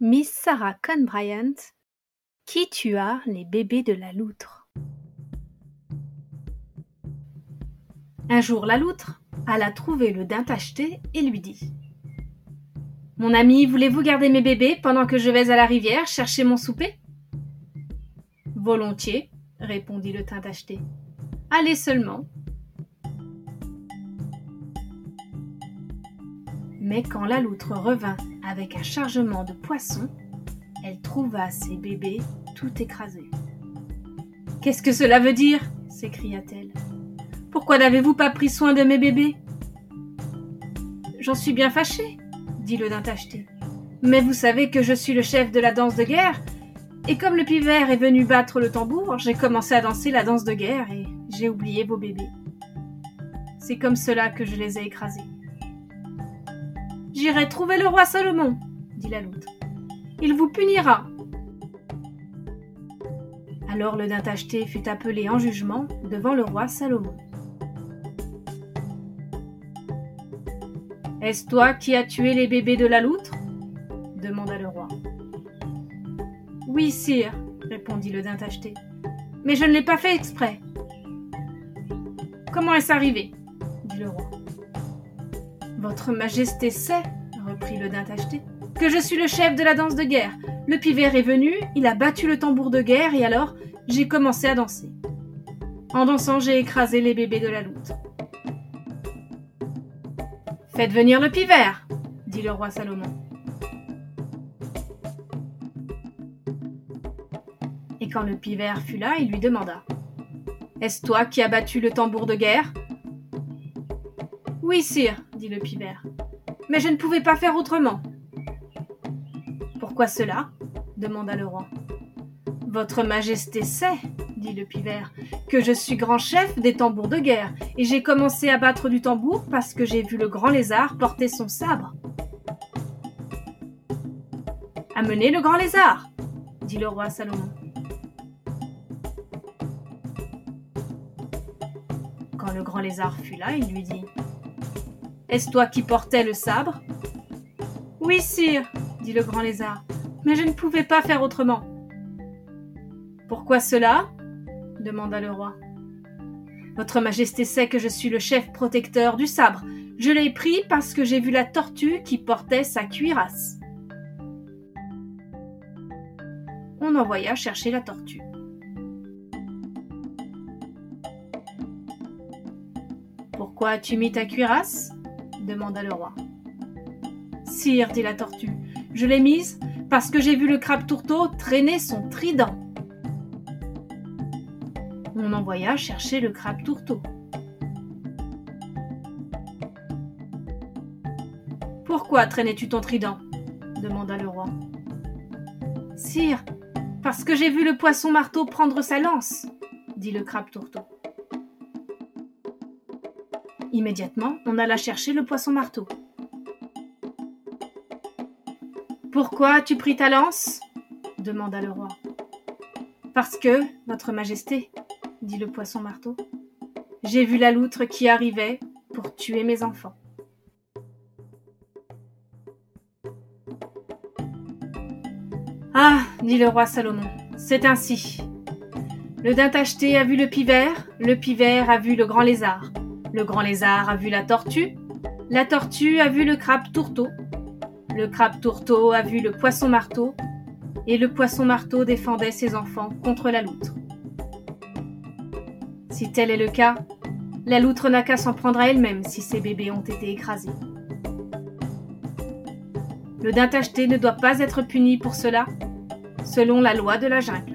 Miss Sarah Conn Bryant Qui tua les bébés de la loutre? Un jour la loutre alla trouver le daim tacheté et lui dit Mon ami, voulez-vous garder mes bébés pendant que je vais à la rivière chercher mon souper Volontiers, répondit le teint tacheté. Allez seulement. Mais quand la loutre revint avec un chargement de poissons, elle trouva ses bébés tout écrasés. Qu'est-ce que cela veut dire? s'écria-t-elle. Pourquoi n'avez-vous pas pris soin de mes bébés J'en suis bien fâchée, dit le tacheté. Mais vous savez que je suis le chef de la danse de guerre, et comme le pivert est venu battre le tambour, j'ai commencé à danser la danse de guerre et j'ai oublié vos bébés. C'est comme cela que je les ai écrasés. J'irai trouver le roi Salomon, dit la loutre. Il vous punira. Alors le tacheté fut appelé en jugement devant le roi Salomon. Est-ce toi qui as tué les bébés de la loutre? demanda le roi. Oui, sire, répondit le daim tacheté. Mais je ne l'ai pas fait exprès. Comment est-ce arrivé? dit le roi. Votre Majesté sait, reprit le daim tacheté, que je suis le chef de la danse de guerre. Le pivert est venu, il a battu le tambour de guerre et alors j'ai commencé à danser. En dansant, j'ai écrasé les bébés de la loutre. Faites venir le pivert, dit le roi Salomon. Et quand le pivert fut là, il lui demanda Est-ce toi qui as battu le tambour de guerre oui, sire, dit le pivert. Mais je ne pouvais pas faire autrement. Pourquoi cela? demanda le roi. Votre Majesté sait, dit le pivert, que je suis grand chef des tambours de guerre, et j'ai commencé à battre du tambour parce que j'ai vu le grand lézard porter son sabre. Amenez le grand lézard, dit le roi Salomon. Quand le grand lézard fut là, il lui dit est-ce toi qui portais le sabre? Oui, sire, dit le grand lézard, mais je ne pouvais pas faire autrement. Pourquoi cela? demanda le roi. Votre Majesté sait que je suis le chef protecteur du sabre. Je l'ai pris parce que j'ai vu la tortue qui portait sa cuirasse. On envoya chercher la tortue. Pourquoi as-tu mis ta cuirasse? Demanda le roi. Sire, dit la tortue, je l'ai mise parce que j'ai vu le crabe tourteau traîner son trident. On envoya chercher le crabe tourteau. Pourquoi traînais-tu ton trident? demanda le roi. Sire, parce que j'ai vu le poisson marteau prendre sa lance, dit le crabe tourteau. Immédiatement, on alla chercher le poisson marteau. Pourquoi as-tu pris ta lance? demanda le roi. Parce que, Votre Majesté, dit le poisson marteau, j'ai vu la loutre qui arrivait pour tuer mes enfants. Ah, dit le roi Salomon, c'est ainsi. Le daim tacheté a vu le pivert, le pivert a vu le grand lézard. Le grand lézard a vu la tortue, la tortue a vu le crabe tourteau, le crabe tourteau a vu le poisson marteau, et le poisson marteau défendait ses enfants contre la loutre. Si tel est le cas, la loutre n'a qu'à s'en prendre à elle-même si ses bébés ont été écrasés. Le daim tacheté ne doit pas être puni pour cela, selon la loi de la jungle.